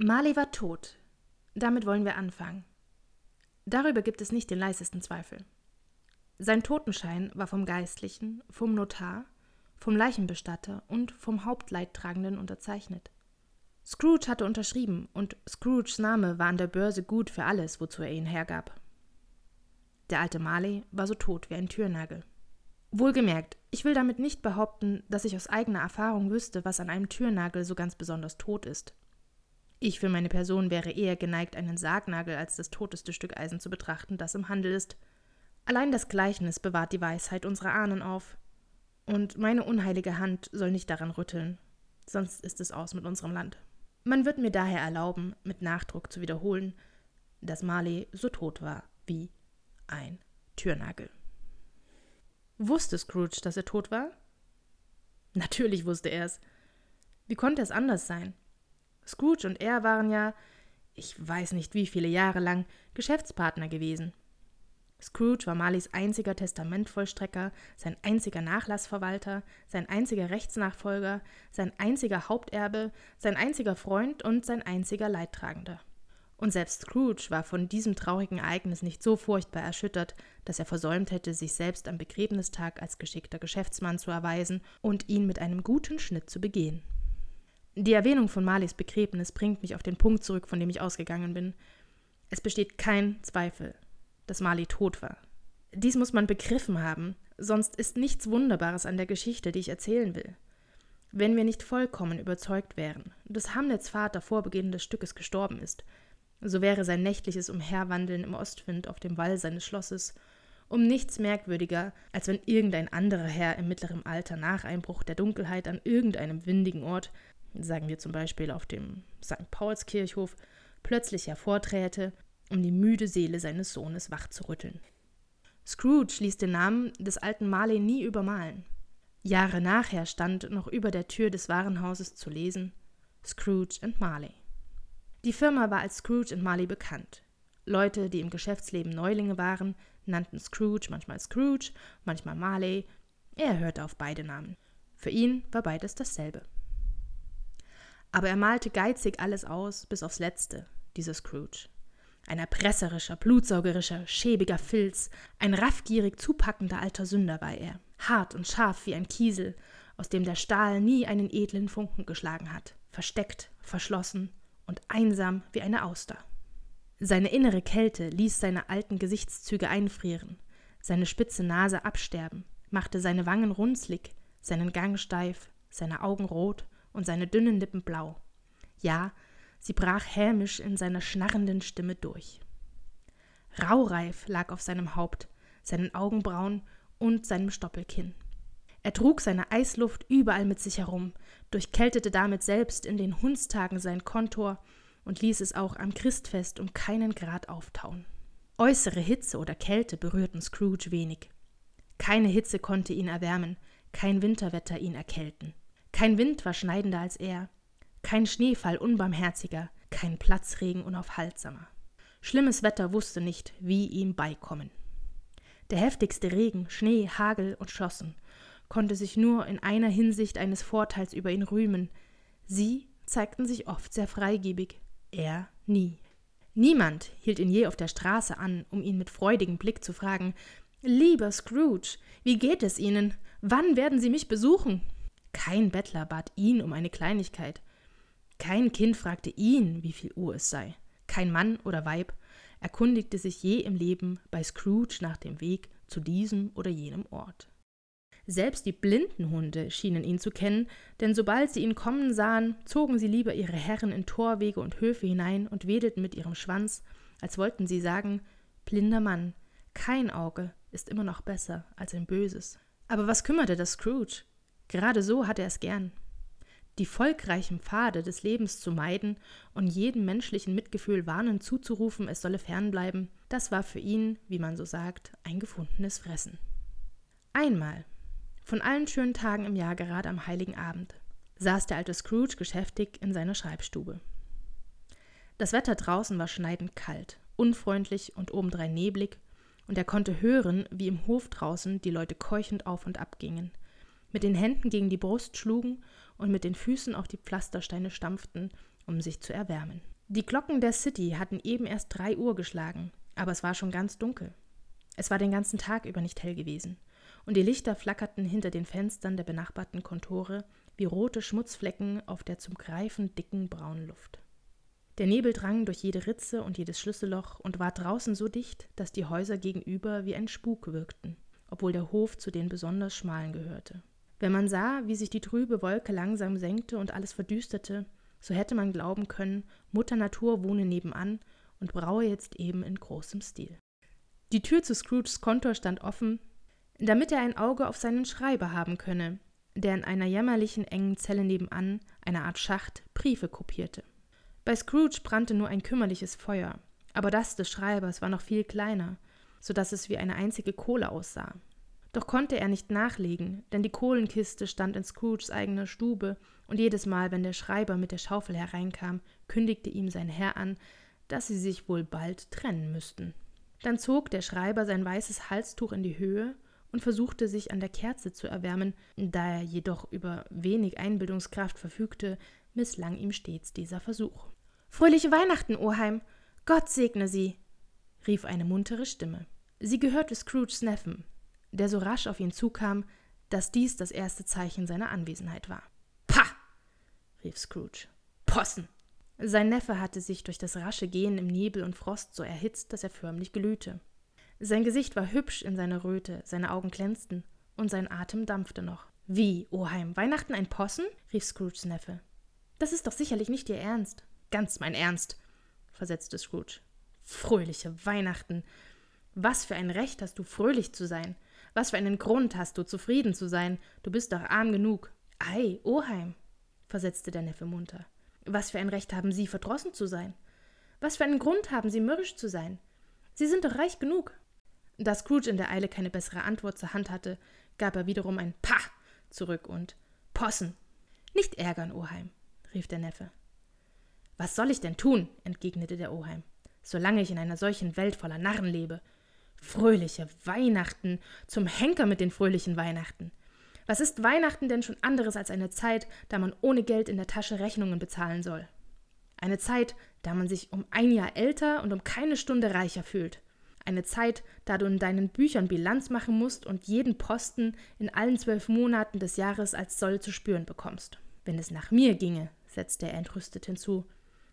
Marley war tot. Damit wollen wir anfangen. Darüber gibt es nicht den leisesten Zweifel. Sein Totenschein war vom Geistlichen, vom Notar, vom Leichenbestatter und vom Hauptleidtragenden unterzeichnet. Scrooge hatte unterschrieben und Scrooges Name war an der Börse gut für alles, wozu er ihn hergab. Der alte Marley war so tot wie ein Türnagel. Wohlgemerkt, ich will damit nicht behaupten, dass ich aus eigener Erfahrung wüsste, was an einem Türnagel so ganz besonders tot ist. Ich für meine Person wäre eher geneigt, einen Sargnagel als das toteste Stück Eisen zu betrachten, das im Handel ist. Allein das Gleichnis bewahrt die Weisheit unserer Ahnen auf. Und meine unheilige Hand soll nicht daran rütteln, sonst ist es aus mit unserem Land. Man wird mir daher erlauben, mit Nachdruck zu wiederholen, dass Marley so tot war wie ein Türnagel. Wusste Scrooge, dass er tot war? Natürlich wusste er es. Wie konnte es anders sein? Scrooge und er waren ja, ich weiß nicht wie viele Jahre lang, Geschäftspartner gewesen. Scrooge war Marleys einziger Testamentvollstrecker, sein einziger Nachlassverwalter, sein einziger Rechtsnachfolger, sein einziger Haupterbe, sein einziger Freund und sein einziger Leidtragender. Und selbst Scrooge war von diesem traurigen Ereignis nicht so furchtbar erschüttert, dass er versäumt hätte, sich selbst am Begräbnistag als geschickter Geschäftsmann zu erweisen und ihn mit einem guten Schnitt zu begehen. Die Erwähnung von Marleys Begräbnis bringt mich auf den Punkt zurück, von dem ich ausgegangen bin. Es besteht kein Zweifel dass Marley tot war. Dies muss man begriffen haben, sonst ist nichts Wunderbares an der Geschichte, die ich erzählen will. Wenn wir nicht vollkommen überzeugt wären, dass Hamlets Vater vor Beginn des Stückes gestorben ist, so wäre sein nächtliches Umherwandeln im Ostwind auf dem Wall seines Schlosses um nichts merkwürdiger, als wenn irgendein anderer Herr im mittleren Alter nach Einbruch der Dunkelheit an irgendeinem windigen Ort, sagen wir zum Beispiel auf dem St. Paulskirchhof, plötzlich hervorträte um die müde Seele seines Sohnes wachzurütteln. Scrooge ließ den Namen des alten Marley nie übermalen. Jahre nachher stand noch über der Tür des Warenhauses zu lesen Scrooge and Marley. Die Firma war als Scrooge and Marley bekannt. Leute, die im Geschäftsleben Neulinge waren, nannten Scrooge manchmal Scrooge, manchmal Marley. Er hörte auf beide Namen. Für ihn war beides dasselbe. Aber er malte geizig alles aus, bis aufs Letzte, dieser Scrooge. Ein erpresserischer, blutsaugerischer, schäbiger Filz, ein raffgierig zupackender alter Sünder war er, hart und scharf wie ein Kiesel, aus dem der Stahl nie einen edlen Funken geschlagen hat, versteckt, verschlossen und einsam wie eine Auster. Seine innere Kälte ließ seine alten Gesichtszüge einfrieren, seine spitze Nase absterben, machte seine Wangen runzlig, seinen Gang steif, seine Augen rot und seine dünnen Lippen blau. Ja, Sie brach hämisch in seiner schnarrenden Stimme durch. Raureif lag auf seinem Haupt, seinen Augenbrauen und seinem Stoppelkinn. Er trug seine Eisluft überall mit sich herum, durchkältete damit selbst in den Hundstagen sein Kontor und ließ es auch am Christfest um keinen Grad auftauen. Äußere Hitze oder Kälte berührten Scrooge wenig. Keine Hitze konnte ihn erwärmen, kein Winterwetter ihn erkälten. Kein Wind war schneidender als er, kein Schneefall unbarmherziger, kein Platzregen unaufhaltsamer. Schlimmes Wetter wusste nicht, wie ihm beikommen. Der heftigste Regen, Schnee, Hagel und Schossen konnte sich nur in einer Hinsicht eines Vorteils über ihn rühmen. Sie zeigten sich oft sehr freigebig, er nie. Niemand hielt ihn je auf der Straße an, um ihn mit freudigem Blick zu fragen Lieber Scrooge, wie geht es Ihnen? Wann werden Sie mich besuchen? Kein Bettler bat ihn um eine Kleinigkeit, kein Kind fragte ihn, wie viel Uhr es sei. Kein Mann oder Weib erkundigte sich je im Leben bei Scrooge nach dem Weg zu diesem oder jenem Ort. Selbst die blinden Hunde schienen ihn zu kennen, denn sobald sie ihn kommen sahen, zogen sie lieber ihre Herren in Torwege und Höfe hinein und wedelten mit ihrem Schwanz, als wollten sie sagen, blinder Mann, kein Auge ist immer noch besser als ein böses. Aber was kümmerte das Scrooge? Gerade so hatte er es gern. die volkreichen Pfade des Lebens zu meiden und jedem menschlichen Mitgefühl warnend zuzurufen, es solle fernbleiben, das war für ihn, wie man so sagt, ein gefundenes Fressen. Einmal, von allen schönen Tagen im Jahr gerade am heiligen Abend, saß der alte Scrooge geschäftig in seiner Schreibstube. Das Wetter draußen war schneidend kalt, unfreundlich und obendrein neblig, und er konnte hören, wie im Hof draußen die Leute keuchend auf und ab gingen, mit den Händen gegen die Brust schlugen und mit den Füßen auf die Pflastersteine stampften, um sich zu erwärmen. Die Glocken der City hatten eben erst drei Uhr geschlagen, aber es war schon ganz dunkel. Es war den ganzen Tag über nicht hell gewesen, und die Lichter flackerten hinter den Fenstern der benachbarten Kontore wie rote Schmutzflecken auf der zum Greifen dicken braunen Luft. Der Nebel drang durch jede Ritze und jedes Schlüsselloch und war draußen so dicht, dass die Häuser gegenüber wie ein Spuk wirkten, obwohl der Hof zu den besonders schmalen gehörte. Wenn man sah, wie sich die trübe Wolke langsam senkte und alles verdüsterte, so hätte man glauben können, Mutter Natur wohne nebenan und braue jetzt eben in großem Stil. Die Tür zu Scrooges Kontor stand offen, damit er ein Auge auf seinen Schreiber haben könne, der in einer jämmerlichen engen Zelle nebenan, einer Art Schacht, Briefe kopierte. Bei Scrooge brannte nur ein kümmerliches Feuer, aber das des Schreibers war noch viel kleiner, so dass es wie eine einzige Kohle aussah. Doch konnte er nicht nachlegen, denn die Kohlenkiste stand in Scrooges eigener Stube, und jedes Mal, wenn der Schreiber mit der Schaufel hereinkam, kündigte ihm sein Herr an, dass sie sich wohl bald trennen müssten. Dann zog der Schreiber sein weißes Halstuch in die Höhe und versuchte sich an der Kerze zu erwärmen, da er jedoch über wenig Einbildungskraft verfügte, misslang ihm stets dieser Versuch. Fröhliche Weihnachten, Oheim! Gott segne Sie! rief eine muntere Stimme. Sie gehörte Scrooges Neffen, der so rasch auf ihn zukam, dass dies das erste Zeichen seiner Anwesenheit war. Pah! rief Scrooge. Possen! Sein Neffe hatte sich durch das rasche Gehen im Nebel und Frost so erhitzt, dass er förmlich glühte. Sein Gesicht war hübsch in seiner Röte, seine Augen glänzten und sein Atem dampfte noch. Wie, Oheim, Weihnachten ein Possen? rief Scrooges Neffe. Das ist doch sicherlich nicht Ihr Ernst. Ganz mein Ernst, versetzte Scrooge. Fröhliche Weihnachten. Was für ein Recht hast du, fröhlich zu sein? Was für einen Grund hast du, zufrieden zu sein? Du bist doch arm genug. Ei, Oheim, versetzte der Neffe munter. Was für ein Recht haben Sie, verdrossen zu sein? Was für einen Grund haben Sie, mürrisch zu sein? Sie sind doch reich genug. Da Scrooge in der Eile keine bessere Antwort zur Hand hatte, gab er wiederum ein Pah zurück und Possen. Nicht ärgern, Oheim, rief der Neffe. Was soll ich denn tun? entgegnete der Oheim, solange ich in einer solchen Welt voller Narren lebe. Fröhliche Weihnachten, zum Henker mit den fröhlichen Weihnachten. Was ist Weihnachten denn schon anderes als eine Zeit, da man ohne Geld in der Tasche Rechnungen bezahlen soll? Eine Zeit, da man sich um ein Jahr älter und um keine Stunde reicher fühlt. Eine Zeit, da du in deinen Büchern Bilanz machen musst und jeden Posten in allen zwölf Monaten des Jahres als Soll zu spüren bekommst. Wenn es nach mir ginge, setzte er entrüstet hinzu,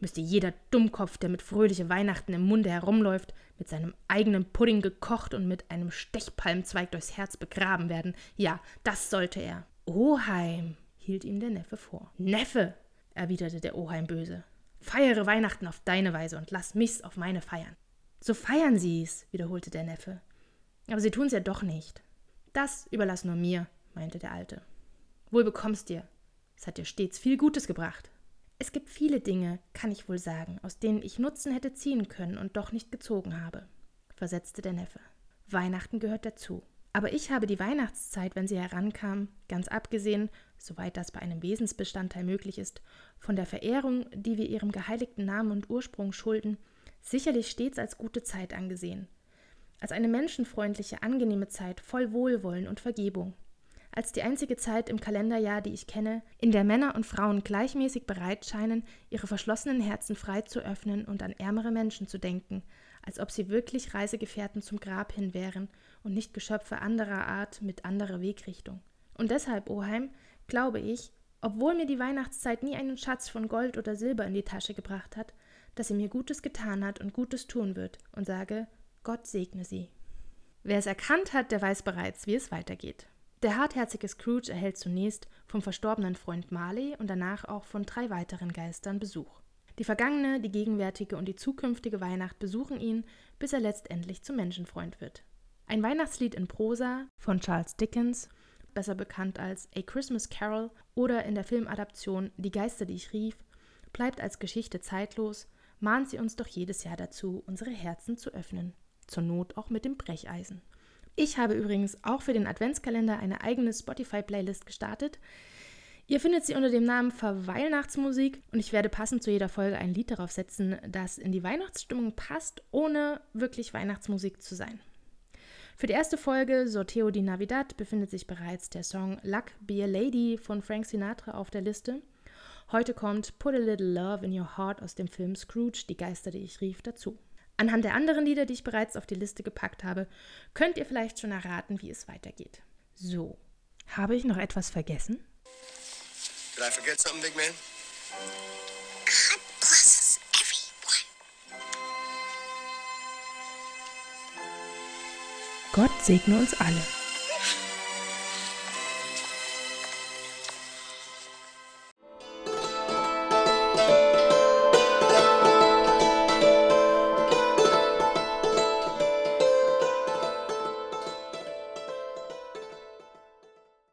müsste jeder Dummkopf, der mit fröhliche Weihnachten im Munde herumläuft, mit seinem eigenen Pudding gekocht und mit einem Stechpalmzweig durchs Herz begraben werden. Ja, das sollte er. Oheim, hielt ihm der Neffe vor. Neffe, erwiderte der Oheim böse. Feiere Weihnachten auf deine Weise und lass mich's auf meine feiern. So feiern Sie's, wiederholte der Neffe. Aber Sie tun's ja doch nicht. Das überlass nur mir, meinte der Alte. Wohl bekommst dir. Es hat dir stets viel Gutes gebracht. Es gibt viele Dinge, kann ich wohl sagen, aus denen ich Nutzen hätte ziehen können und doch nicht gezogen habe, versetzte der Neffe. Weihnachten gehört dazu. Aber ich habe die Weihnachtszeit, wenn sie herankam, ganz abgesehen, soweit das bei einem Wesensbestandteil möglich ist, von der Verehrung, die wir ihrem geheiligten Namen und Ursprung schulden, sicherlich stets als gute Zeit angesehen, als eine menschenfreundliche, angenehme Zeit voll Wohlwollen und Vergebung, als die einzige Zeit im Kalenderjahr, die ich kenne, in der Männer und Frauen gleichmäßig bereit scheinen, ihre verschlossenen Herzen frei zu öffnen und an ärmere Menschen zu denken, als ob sie wirklich Reisegefährten zum Grab hin wären und nicht Geschöpfe anderer Art mit anderer Wegrichtung. Und deshalb, Oheim, glaube ich, obwohl mir die Weihnachtszeit nie einen Schatz von Gold oder Silber in die Tasche gebracht hat, dass sie mir Gutes getan hat und Gutes tun wird, und sage, Gott segne sie. Wer es erkannt hat, der weiß bereits, wie es weitergeht. Der hartherzige Scrooge erhält zunächst vom verstorbenen Freund Marley und danach auch von drei weiteren Geistern Besuch. Die vergangene, die gegenwärtige und die zukünftige Weihnacht besuchen ihn, bis er letztendlich zum Menschenfreund wird. Ein Weihnachtslied in Prosa von Charles Dickens besser bekannt als A Christmas Carol oder in der Filmadaption Die Geister, die ich rief, bleibt als Geschichte zeitlos, mahnt sie uns doch jedes Jahr dazu, unsere Herzen zu öffnen, zur Not auch mit dem Brecheisen. Ich habe übrigens auch für den Adventskalender eine eigene Spotify-Playlist gestartet. Ihr findet sie unter dem Namen Verweihnachtsmusik und ich werde passend zu jeder Folge ein Lied darauf setzen, das in die Weihnachtsstimmung passt, ohne wirklich Weihnachtsmusik zu sein. Für die erste Folge Sorteo di Navidad befindet sich bereits der Song Luck Be a Lady von Frank Sinatra auf der Liste. Heute kommt Put a Little Love in Your Heart aus dem Film Scrooge, die Geister, die ich rief, dazu. Anhand der anderen Lieder, die ich bereits auf die Liste gepackt habe, könnt ihr vielleicht schon erraten, wie es weitergeht. So, habe ich noch etwas vergessen? Did I forget something, big man? God blesses everyone. Gott segne uns alle.